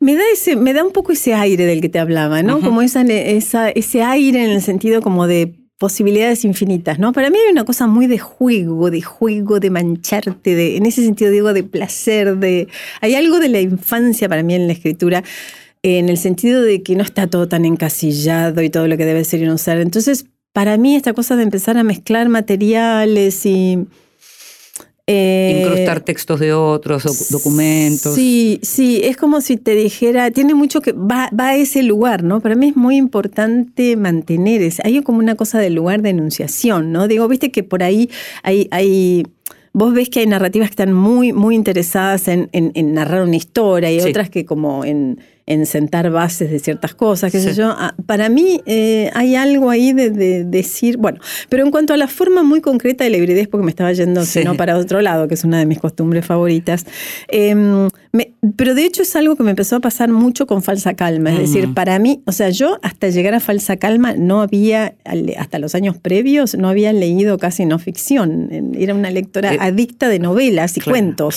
Me da, ese, me da un poco ese aire del que te hablaba, ¿no? Como esa, esa, ese aire en el sentido como de posibilidades infinitas, ¿no? Para mí hay una cosa muy de juego, de juego, de mancharte, de, en ese sentido digo de placer, de hay algo de la infancia para mí en la escritura, en el sentido de que no está todo tan encasillado y todo lo que debe ser y no ser. Entonces, para mí esta cosa de empezar a mezclar materiales y
eh, Incrustar textos de otros, documentos.
Sí, sí, es como si te dijera, tiene mucho que, va, a ese lugar, ¿no? Para mí es muy importante mantener ese, hay como una cosa del lugar de enunciación, ¿no? Digo, viste que por ahí hay, hay vos ves que hay narrativas que están muy, muy interesadas en, narrar una historia y otras que como en en sentar bases de ciertas cosas, qué sé yo. Ah, para mí eh, hay algo ahí de, decir, bueno, pero en cuanto a la forma muy concreta de la hibridez, porque me estaba yendo sino para otro lado, que es una de mis costumbres favoritas, em, pero de hecho es algo que me empezó a pasar mucho con Falsa Calma, es decir, para mí, o sea, yo hasta llegar a Falsa Calma no había, hasta los años previos, no había leído casi no ficción, era una lectora eh, adicta de novelas y cuentos,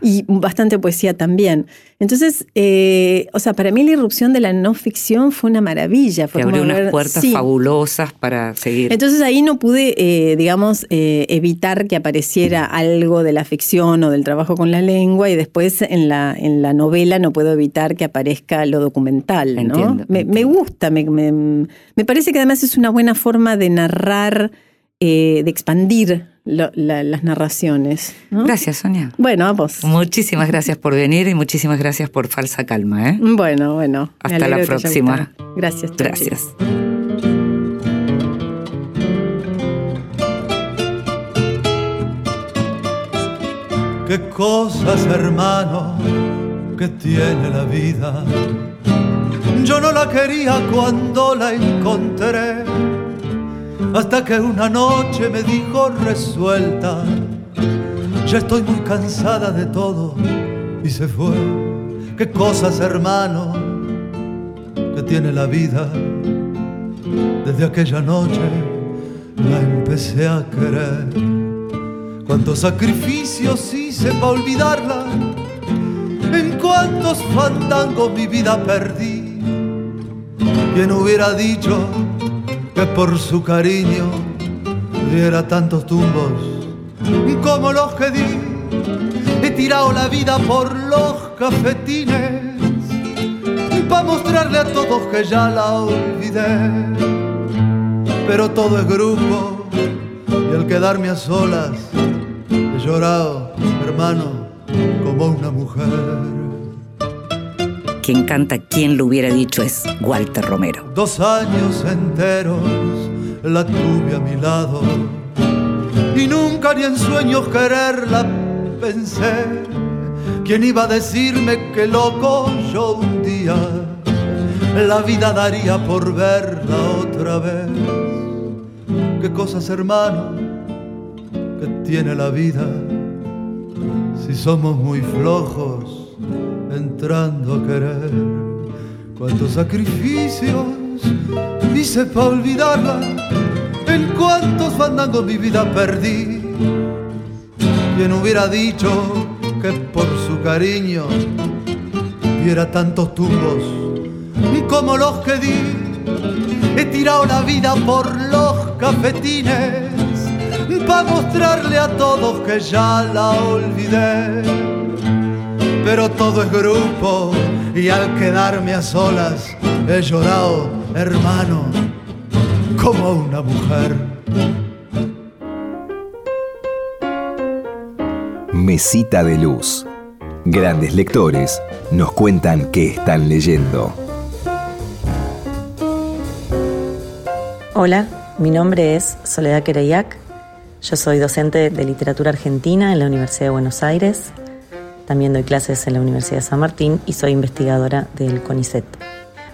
y bastante poesía también. Entonces, eh, o sea, para mí la irrupción de la no ficción fue una maravilla.
Fue abrió unas puertas fabulosas para seguir.
Entonces ahí no pude, eh, digamos, eh, evitar que apareciera algo de la ficción o del trabajo con la lengua y después en la, en la novela no puedo evitar que aparezca lo documental, ¿no? me, gusta, me, me, parece que además es una buena forma de narrar, de expandir las narraciones.
Gracias, Sonia.
Bueno, a vos.
Muchísimas gracias por venir y muchísimas gracias por Falsa Calma. ¿eh?
Bueno, bueno.
Hasta la próxima.
Gracias.
Gracias.
Cosas, hermano, que tiene la vida. Yo no la quería cuando la encontré hasta que una noche me dijo resuelta, ya estoy muy cansada de todo y se fue. Qué cosas, hermano, que tiene la vida. Desde aquella noche la empecé a querer. Cuántos sacrificios hice para olvidarla, en cuántos fandangos mi vida perdí. ¿Quién hubiera dicho que por su cariño diera tantos tumbos como los que di. He tirado la vida por los cafetines para mostrarle a todos que ya la olvidé. Pero todo es grupo y al quedarme a solas he llorado, hermano, como una mujer
quien canta Quien lo hubiera dicho es Walter Romero.
Dos años enteros la tuve a mi lado y nunca ni en sueños quererla pensé. ¿Quién iba a decirme que loco yo un día la vida daría por verla otra vez? ¿Qué cosas, hermano, que tiene la vida si somos muy flojos? entrando a querer. Cuántos sacrificios hice para olvidarla, en cuántos fandangos mi vida perdí. Quien hubiera dicho que por su cariño diera tantos tumbos como los que di. he tirado la vida por los cafetines para mostrarle a todos que ya la olvidé. Pero todo es grupo y al quedarme a solas he llorado, hermano, como una mujer.
Mesita de luz. Grandes lectores nos cuentan qué están leyendo.
Hola, mi nombre es Soledad Quereyac. Yo soy docente de literatura argentina en la Universidad de Buenos Aires. También doy clases en la Universidad de San Martín y soy investigadora del CONICET.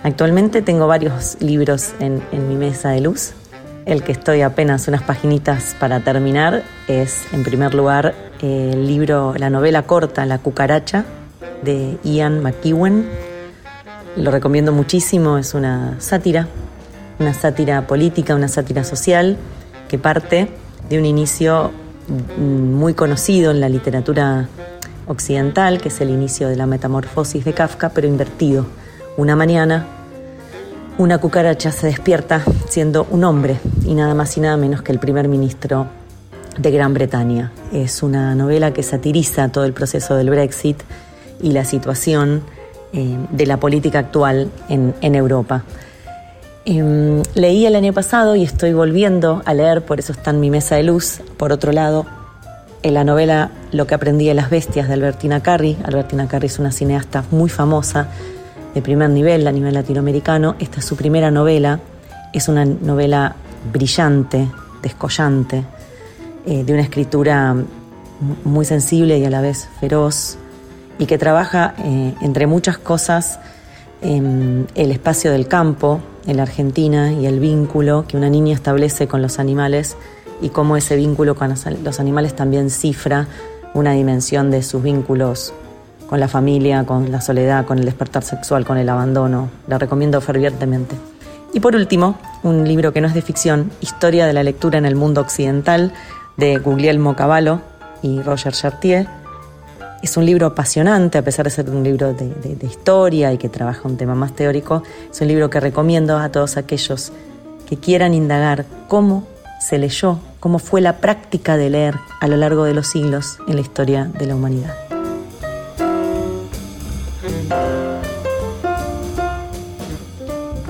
Actualmente tengo varios libros en, mi mesa de luz. El que estoy apenas unas paginitas para terminar es, en primer lugar, el libro, la novela corta La cucaracha de Ian McEwen. Lo recomiendo muchísimo, es una sátira una sátira política, una sátira social, que parte de un inicio muy conocido en la literatura occidental, que es el inicio de la metamorfosis de Kafka, pero invertido. Una mañana, una cucaracha se despierta siendo un hombre y nada más y nada menos que el primer ministro de Gran Bretaña. Es una novela que satiriza todo el proceso del Brexit y la situación eh, de la política actual en, en Europa. Em, leí el año pasado y estoy volviendo a leer, por eso está en mi mesa de luz. Por otro lado, en la novela Lo que aprendí de las bestias de Albertina Carri. Albertina Carri es una cineasta muy famosa, de primer nivel, a nivel latinoamericano. Esta es su primera novela. Es una novela brillante, descollante, eh, de una escritura muy sensible y a la vez feroz, y que trabaja, eh, entre muchas cosas, en el espacio del campo, en la Argentina y el vínculo que una niña establece con los animales y cómo ese vínculo con los animales también cifra una dimensión de sus vínculos con la familia, con la soledad, con el despertar sexual, con el abandono. La recomiendo fervientemente. Y por último, un libro que no es de ficción, Historia de la lectura en el mundo occidental, de Guglielmo Cavallo y Roger Chartier es un libro apasionante, a pesar de ser un libro de, historia y que trabaja un tema más teórico. Es un libro que recomiendo a todos aquellos que quieran indagar cómo se leyó, cómo fue la práctica de leer a lo largo de los siglos en la historia de la humanidad.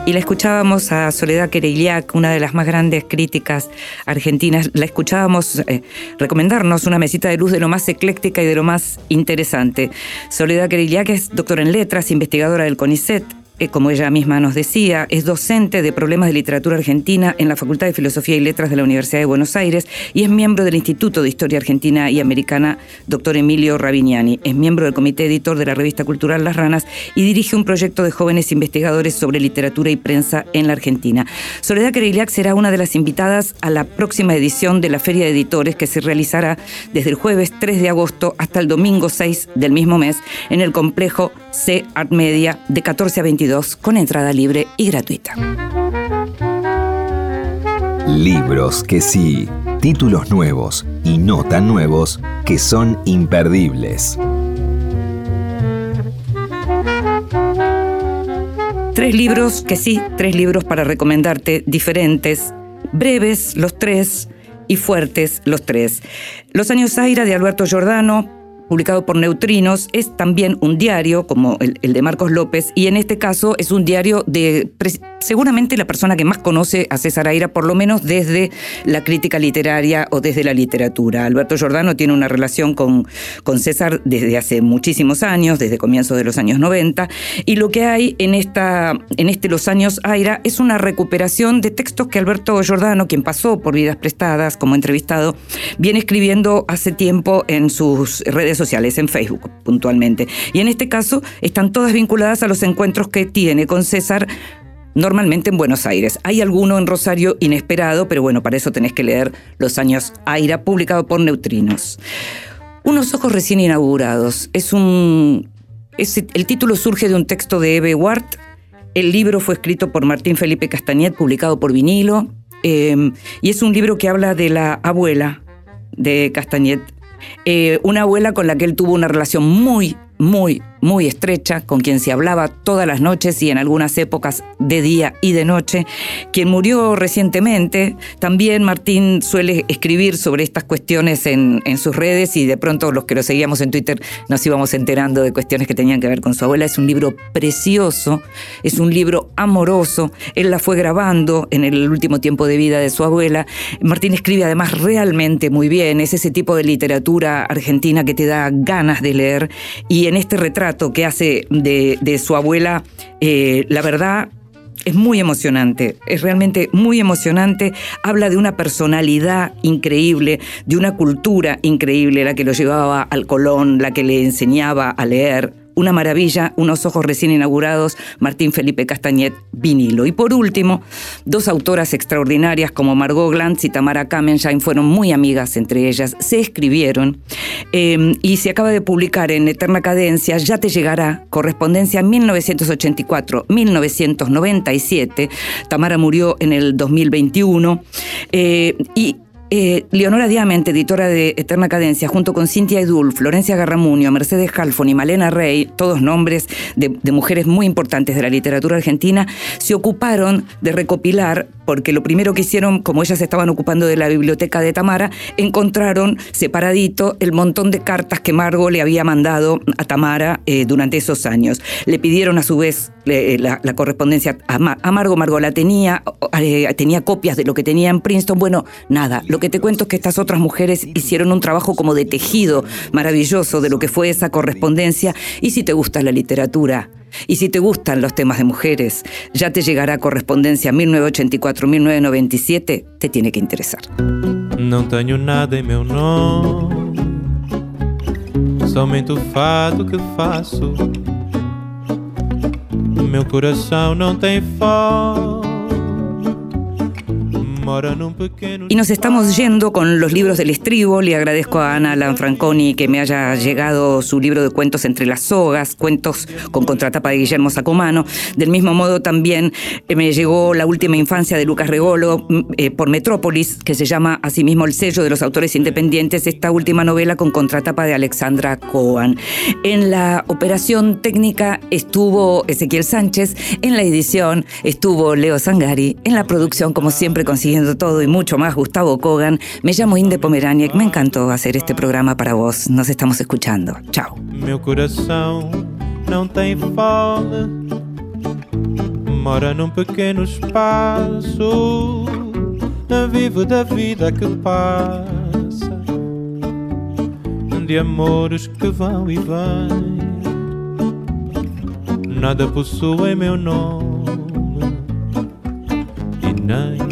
Y la escuchábamos a Soledad Quereiliac, una de las más grandes críticas argentinas. La escuchábamos eh, recomendarnos una mesita de luz de lo más ecléctica y de lo más interesante. Soledad Quereiliac es doctora en letras, investigadora del CONICET, eh, como ella misma nos decía, es docente de problemas de literatura argentina en la Facultad de Filosofía y Letras de la Universidad de Buenos Aires y es miembro del Instituto de Historia Argentina y Americana, doctor Emilio Ravignani. Es miembro del comité editor de la revista cultural Las Ranas y dirige un proyecto de jóvenes investigadores sobre literatura y prensa en la Argentina. Soledad Kereiliak será una de las invitadas a la próxima edición de la Feria de Editores que se realizará desde el jueves 3 de agosto hasta el domingo 6 del mismo mes en el complejo C Art Media de 14 a 22 con entrada libre y gratuita.
Libros que sí, títulos nuevos y no tan nuevos que son imperdibles.
Tres libros que sí, tres libros para recomendarte diferentes, breves los tres y fuertes los tres. Los años Aira de Alberto Giordano, publicado por Neutrinos, es también un diario, como el, de Marcos López, y en este caso es un diario de seguramente la persona que más conoce a César Aira, por lo menos desde la crítica literaria o desde la literatura. Alberto Giordano tiene una relación con, con César desde hace muchísimos años, desde comienzos de los años 90, y lo que hay en, esta, en este Los años Aira es una recuperación de textos que Alberto Giordano, quien pasó por vidas prestadas como entrevistado, viene escribiendo hace tiempo en sus redes sociales, en Facebook puntualmente. Y en este caso están todas vinculadas a los encuentros que tiene con César normalmente en Buenos Aires. Hay alguno en Rosario inesperado, pero bueno, para eso tenés que leer Los años Aira, publicado por Neutrinos. Unos ojos recién inaugurados. Es un. el título surge de un texto de Eve Ward. El libro fue escrito por Martín Felipe Castañet, publicado por vinilo. Eh, y es un libro que habla de la abuela de Castañet, eh, una abuela con la que él tuvo una relación muy muy, muy estrecha, con quien se hablaba todas las noches y en algunas épocas de día y de noche, quien murió recientemente. También Martín suele escribir sobre estas cuestiones en, sus redes y de pronto los que lo seguíamos en Twitter nos íbamos enterando de cuestiones que tenían que ver con su abuela. Es un libro precioso, es un libro amoroso. Él la fue grabando en el último tiempo de vida de su abuela. Martín escribe además realmente muy bien, es ese tipo de literatura argentina que te da ganas de leer y en este retrato que hace de, su abuela, eh, la verdad es muy emocionante, es realmente muy emocionante. Habla de una personalidad increíble, de una cultura increíble, la que lo llevaba al Colón, la que le enseñaba a leer, una maravilla, unos ojos recién inaugurados, Martín Felipe Castañet, vinilo. Y por último, dos autoras extraordinarias como Margot Glantz y Tamara Kamenschein fueron muy amigas entre ellas, se escribieron eh, y se acaba de publicar en Eterna Cadencia, Ya te llegará, correspondencia 1984-1997. Tamara murió en el 2021 eh, y eh, Leonora Diamante, editora de Eterna Cadencia, junto con Cintia Edul, Florencia Garramuño, Mercedes Halfon y Malena Rey, todos nombres de, mujeres muy importantes de la literatura argentina, se ocuparon de recopilar, porque lo primero que hicieron, como ellas estaban ocupando de la biblioteca de Tamara, encontraron separadito el montón de cartas que Margo le había mandado a Tamara eh, durante esos años. Le pidieron a su vez eh, la, correspondencia a, Margo, Margo la tenía, tenía copias de lo que tenía en Princeton, bueno, nada, lo que te cuento es que estas otras mujeres hicieron un trabajo como de tejido maravilloso de lo que fue esa correspondencia. Y si te gusta la literatura, y si te gustan los temas de mujeres, ya te llegará correspondencia 1984-1997, te tiene que interesar.
No tengo nada en meu nome, somente que faço. Meu coração não tem fome.
Y nos estamos yendo con los libros del estribo. Le agradezco a Ana Lanfranconi que me haya llegado su libro de cuentos entre las sogas, cuentos con contratapa de Guillermo Sacomano. Del mismo modo también eh, me llegó La última infancia de Lucas Regolo mm, eh, por Metrópolis, que se llama asimismo El sello de los autores independientes, esta última novela con contratapa de Alexandra Cohen. En la operación técnica estuvo Ezequiel Sánchez, en la edición estuvo Leo Sangari, en la producción, como siempre, consiguiendo todo y mucho más, Gustavo Kogan. Me llamo Inde Pomeraniec. Me encantó hacer este programa para vos. Nos estamos escuchando. Chao.
Meu coração não tem fome, mora num pequeno espaço. Vivo da vida que passa, de amores que vão e vêm. Nada possui meu nome e nem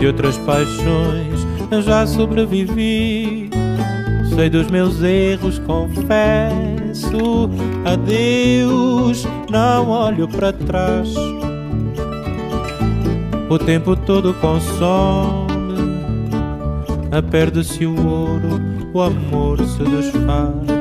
de outras paixões já sobrevivi. Sei dos meus erros, confesso. Adeus, não olho para trás. O tempo todo consome. Perde-se o ouro, o amor se desfaz.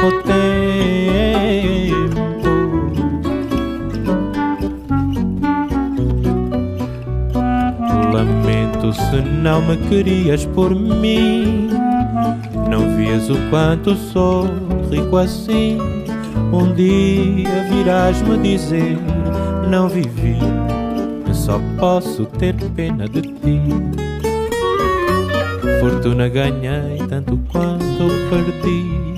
O tempo lamento se não me querias por mim. Não vias o quanto sou rico assim. Um dia virás me dizer: Não vivi só posso ter pena de ti. Fortuna ganhei tanto quanto perdi.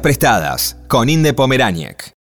prestadas con Inde Pomeraniec.